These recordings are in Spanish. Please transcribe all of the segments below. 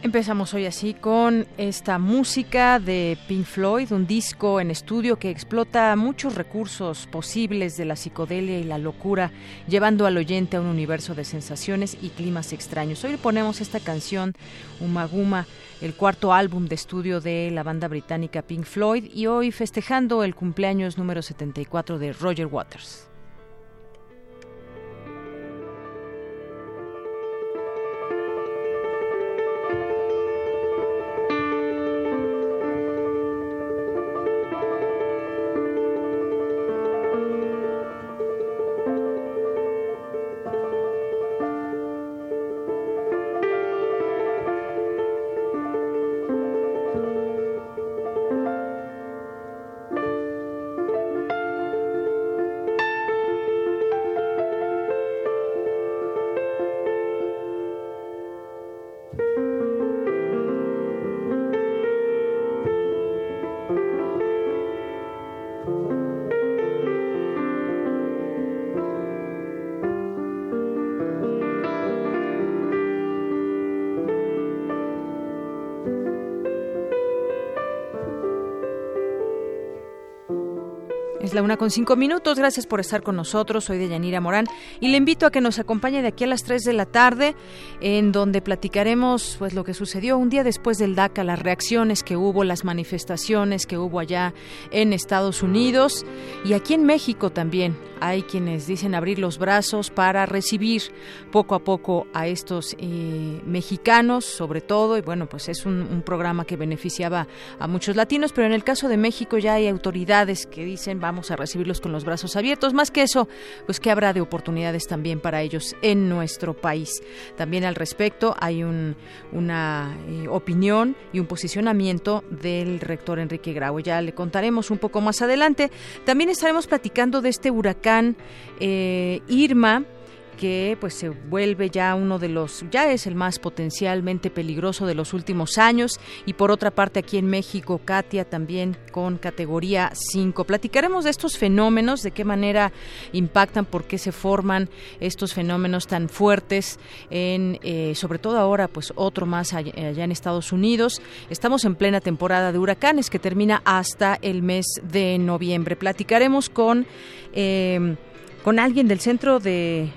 Empezamos hoy así con esta música de Pink Floyd, un disco en estudio que explota muchos recursos posibles de la psicodelia y la locura, llevando al oyente a un universo de sensaciones y climas extraños. Hoy le ponemos esta canción, Umaguma, el cuarto álbum de estudio de la banda británica Pink Floyd, y hoy festejando el cumpleaños número 74 de Roger Waters. Es la una con cinco minutos. Gracias por estar con nosotros. Soy de Yanira Morán y le invito a que nos acompañe de aquí a las 3 de la tarde, en donde platicaremos pues lo que sucedió un día después del DACA, las reacciones que hubo, las manifestaciones que hubo allá en Estados Unidos y aquí en México también. Hay quienes dicen abrir los brazos para recibir poco a poco a estos eh, mexicanos, sobre todo, y bueno, pues es un, programa que beneficiaba a muchos latinos, pero en el caso de México ya hay autoridades que dicen vamos a recibirlos con los brazos abiertos. Más que eso, pues que habrá de oportunidades también para ellos en nuestro país. También al respecto hay una eh, opinión y un posicionamiento del rector Enrique Grau. Ya le contaremos un poco más adelante. También estaremos platicando de este huracán eh, Irma que pues se vuelve ya uno de los ya es el más potencialmente peligroso de los últimos años. Y por otra parte aquí en México Katia también con categoría 5 platicaremos de estos fenómenos de qué manera impactan por qué se forman estos fenómenos tan fuertes en eh, sobre todo ahora pues otro más allá, en Estados Unidos. Estamos en plena temporada de huracanes que termina hasta el mes de noviembre. Platicaremos con eh, con alguien del Centro de,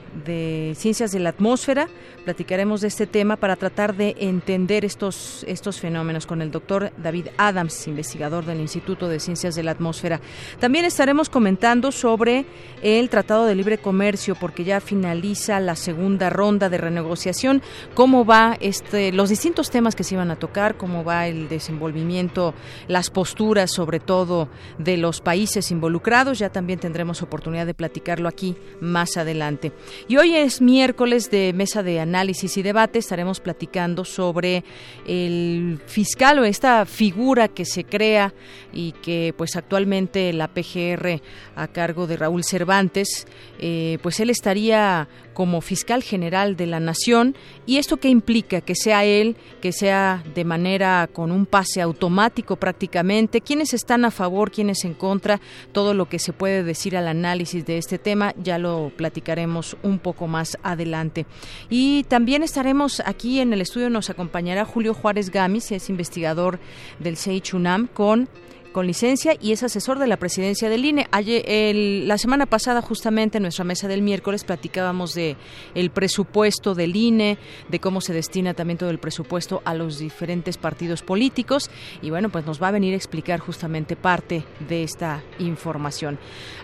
Ciencias de la Atmósfera. Platicaremos de este tema para tratar de entender estos, estos fenómenos con el doctor David Adams, investigador del Instituto de Ciencias de la Atmósfera. También estaremos comentando sobre el Tratado de Libre Comercio, porque ya finaliza la segunda ronda de renegociación. ¿Cómo va este, los distintos temas que se iban a tocar? ¿Cómo va el desenvolvimiento, las posturas, sobre todo, de los países involucrados? Ya también tendremos oportunidad de platicarlo aquí más adelante. Y hoy es miércoles de mesa de análisis y debate. Estaremos platicando sobre el fiscal o esta figura que se crea y que pues actualmente la PGR a cargo de Raúl Cervantes, eh, pues él estaría como fiscal general de la nación y esto qué implica que sea él, que sea de manera con un pase automático prácticamente, quiénes están a favor, quiénes en contra, todo lo que se puede decir al análisis de este tema ya lo platicaremos un poco más adelante. Y también estaremos aquí en el estudio nos acompañará Julio Juárez Gamis, es investigador del CEICHUNAM con con licencia y es asesor de la presidencia del INE. Ayer, la semana pasada, justamente en nuestra mesa del miércoles, platicábamos de el presupuesto del INE, de cómo se destina también todo el presupuesto a los diferentes partidos políticos y bueno, pues nos va a venir a explicar justamente parte de esta información.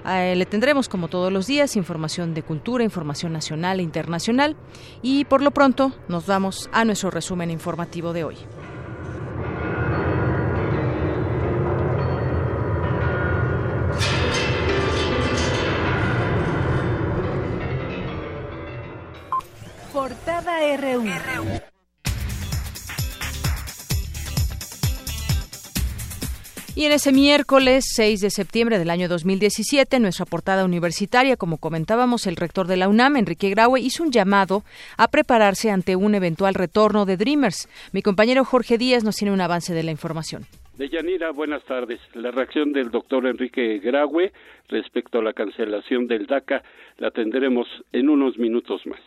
Eh, le tendremos, como todos los días, información de cultura, información nacional e internacional y por lo pronto nos vamos a nuestro resumen informativo de hoy. Portada RU. Y en ese miércoles 6 de septiembre del año 2017, nuestra portada universitaria, como comentábamos, el rector de la UNAM, Enrique Graue, hizo un llamado a prepararse ante un eventual retorno de Dreamers. Mi compañero Jorge Díaz nos tiene un avance de la información. Deyanira, buenas tardes. La reacción del doctor Enrique Graue respecto a la cancelación del DACA la tendremos en unos minutos más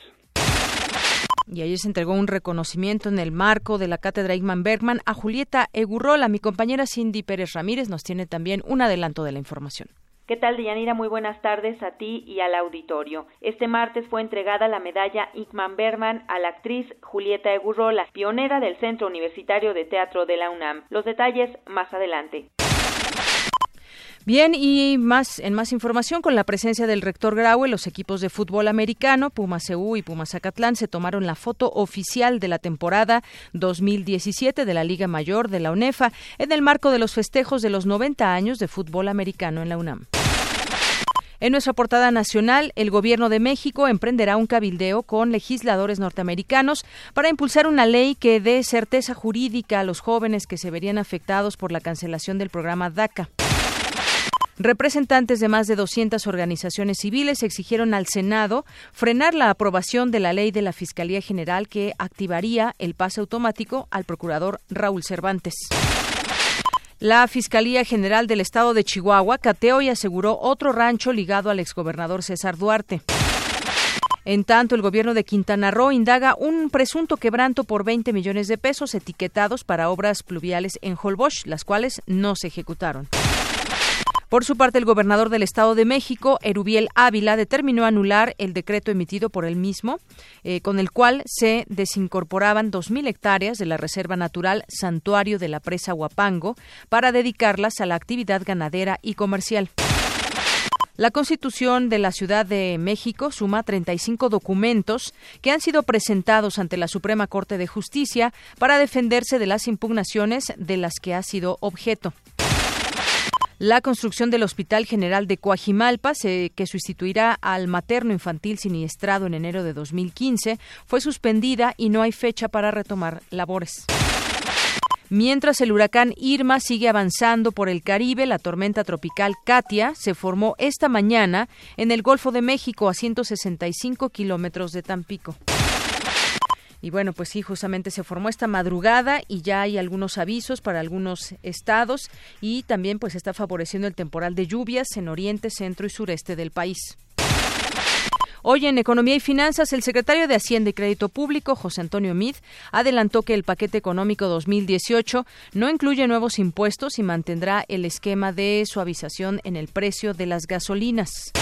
y ayer se entregó un reconocimiento en el marco de la cátedra Igman Bergman a Julieta Egurrola. Mi compañera Cindy Pérez Ramírez nos tiene también un adelanto de la información. ¿Qué tal, Dianira? Muy buenas tardes a ti y al auditorio. Este martes fue entregada la medalla Igman Bergman a la actriz Julieta Egurrola, pionera del Centro Universitario de Teatro de la UNAM. Los detalles más adelante. Bien, y más en más información con la presencia del rector Graue, los equipos de fútbol americano, Pumas CU y Pumas Zacatlán se tomaron la foto oficial de la temporada 2017 de la Liga Mayor de la UNEFA en el marco de los festejos de los 90 años de fútbol americano en la UNAM. En nuestra portada nacional, el Gobierno de México emprenderá un cabildeo con legisladores norteamericanos para impulsar una ley que dé certeza jurídica a los jóvenes que se verían afectados por la cancelación del programa DACA. Representantes de más de 200 organizaciones civiles exigieron al Senado frenar la aprobación de la ley de la Fiscalía General que activaría el pase automático al procurador Raúl Cervantes. La Fiscalía General del Estado de Chihuahua cateó y aseguró otro rancho ligado al exgobernador César Duarte. En tanto, el gobierno de Quintana Roo indaga un presunto quebranto por 20 millones de pesos etiquetados para obras pluviales en Holbox, las cuales no se ejecutaron. Por su parte, el gobernador del Estado de México, Erubiel Ávila, determinó anular el decreto emitido por él mismo, eh, con el cual se desincorporaban 2.000 hectáreas de la Reserva Natural Santuario de la Presa Huapango para dedicarlas a la actividad ganadera y comercial. La Constitución de la Ciudad de México suma 35 documentos que han sido presentados ante la Suprema Corte de Justicia para defenderse de las impugnaciones de las que ha sido objeto. La construcción del Hospital General de Coajimalpa, que sustituirá al materno infantil siniestrado en enero de 2015, fue suspendida y no hay fecha para retomar labores. Mientras el huracán Irma sigue avanzando por el Caribe, la tormenta tropical Katia se formó esta mañana en el Golfo de México a 165 kilómetros de Tampico. Y bueno, pues sí, justamente se formó esta madrugada y ya hay algunos avisos para algunos estados y también pues está favoreciendo el temporal de lluvias en oriente, centro y sureste del país. Hoy en Economía y Finanzas, el secretario de Hacienda y Crédito Público, José Antonio Mid, adelantó que el paquete económico 2018 no incluye nuevos impuestos y mantendrá el esquema de suavización en el precio de las gasolinas.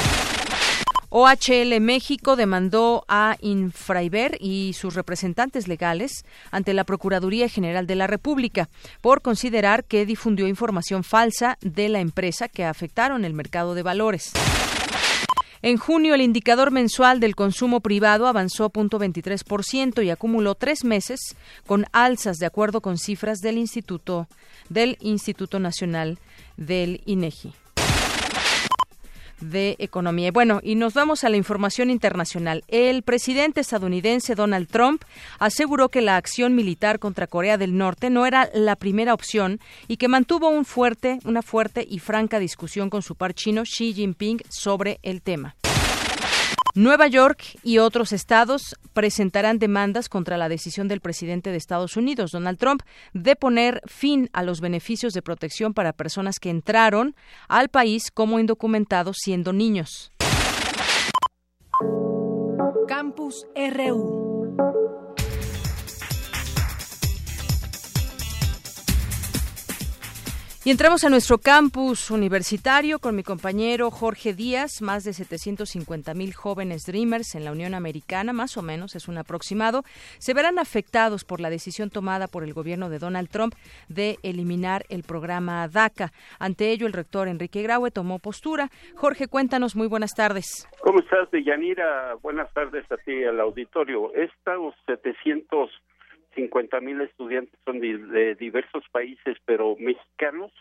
OHL México demandó a Infraiber y sus representantes legales ante la Procuraduría General de la República por considerar que difundió información falsa de la empresa que afectaron el mercado de valores. En junio, el indicador mensual del consumo privado avanzó 0.23% y acumuló tres meses con alzas de acuerdo con cifras del Instituto del Instituto Nacional del INEGI de Economía. Bueno, y nos vamos a la información internacional. El presidente estadounidense Donald Trump aseguró que la acción militar contra Corea del Norte no era la primera opción y que mantuvo un fuerte, una fuerte y franca discusión con su par chino Xi Jinping sobre el tema. Nueva York y otros estados presentarán demandas contra la decisión del presidente de Estados Unidos, Donald Trump, de poner fin a los beneficios de protección para personas que entraron al país como indocumentados siendo niños. Campus RU. Y entramos a nuestro campus universitario con mi compañero Jorge Díaz. Más de 750 mil jóvenes Dreamers en la Unión Americana, más o menos, es un aproximado, se verán afectados por la decisión tomada por el gobierno de Donald Trump de eliminar el programa DACA. Ante ello, el rector Enrique Graue tomó postura. Jorge, cuéntanos, muy buenas tardes. ¿Cómo estás, Deyanira? Buenas tardes a ti, al auditorio. Estos 700 50 mil estudiantes son de, diversos países, pero mexicanos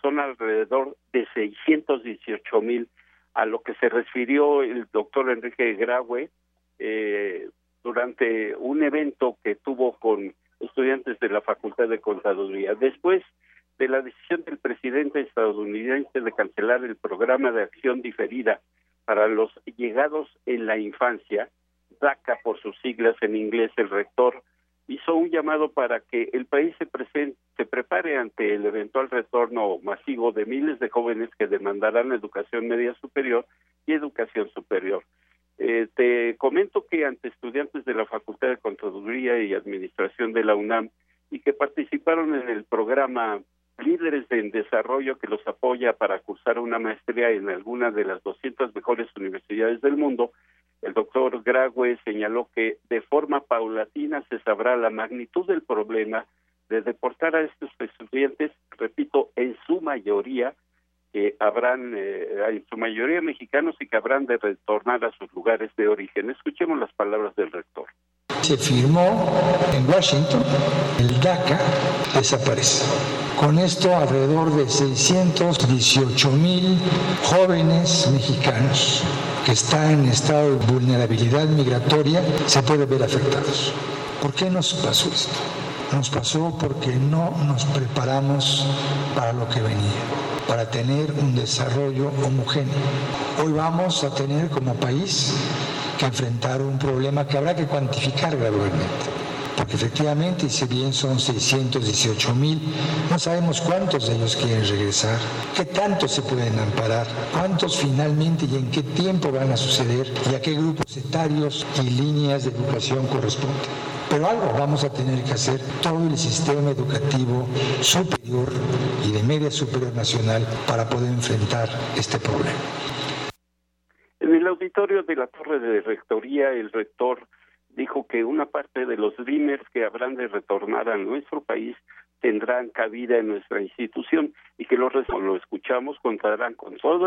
son alrededor de 618 mil, a lo que se refirió el doctor Enrique Graue eh, durante un evento que tuvo con estudiantes de la Facultad de Contaduría. Después de la decisión del presidente estadounidense de cancelar el programa de acción diferida para los llegados en la infancia, DACA por sus siglas en inglés, el rector hizo un llamado para que el país se, presente, se prepare ante el eventual retorno masivo de miles de jóvenes que demandarán educación media superior y educación superior. Eh, te comento que ante estudiantes de la Facultad de Contaduría y Administración de la UNAM y que participaron en el programa Líderes en Desarrollo que los apoya para cursar una maestría en alguna de las 200 mejores universidades del mundo, el doctor Grague señaló que de forma paulatina se sabrá la magnitud del problema de deportar a estos estudiantes, repito, en su mayoría, que habrán, eh, en su mayoría mexicanos y que habrán de retornar a sus lugares de origen. Escuchemos las palabras del rector. Se firmó en Washington, el DACA desaparece. Con esto, alrededor de 618 mil jóvenes mexicanos que está en estado de vulnerabilidad migratoria se puede ver afectados. ¿Por qué nos pasó esto? Nos pasó porque no nos preparamos para lo que venía, para tener un desarrollo homogéneo. Hoy vamos a tener como país que enfrentar un problema que habrá que cuantificar gradualmente porque efectivamente, si bien son 618 mil, no sabemos cuántos de ellos quieren regresar, qué tanto se pueden amparar, cuántos finalmente y en qué tiempo van a suceder y a qué grupos etarios y líneas de educación corresponden. Pero algo vamos a tener que hacer todo el sistema educativo superior y de media superior nacional para poder enfrentar este problema. Auditorio de la Torre de Rectoría, el rector dijo que una parte de los Dreamers que habrán de retornar a nuestro país tendrán cabida en nuestra institución y que los lo escuchamos contarán con todo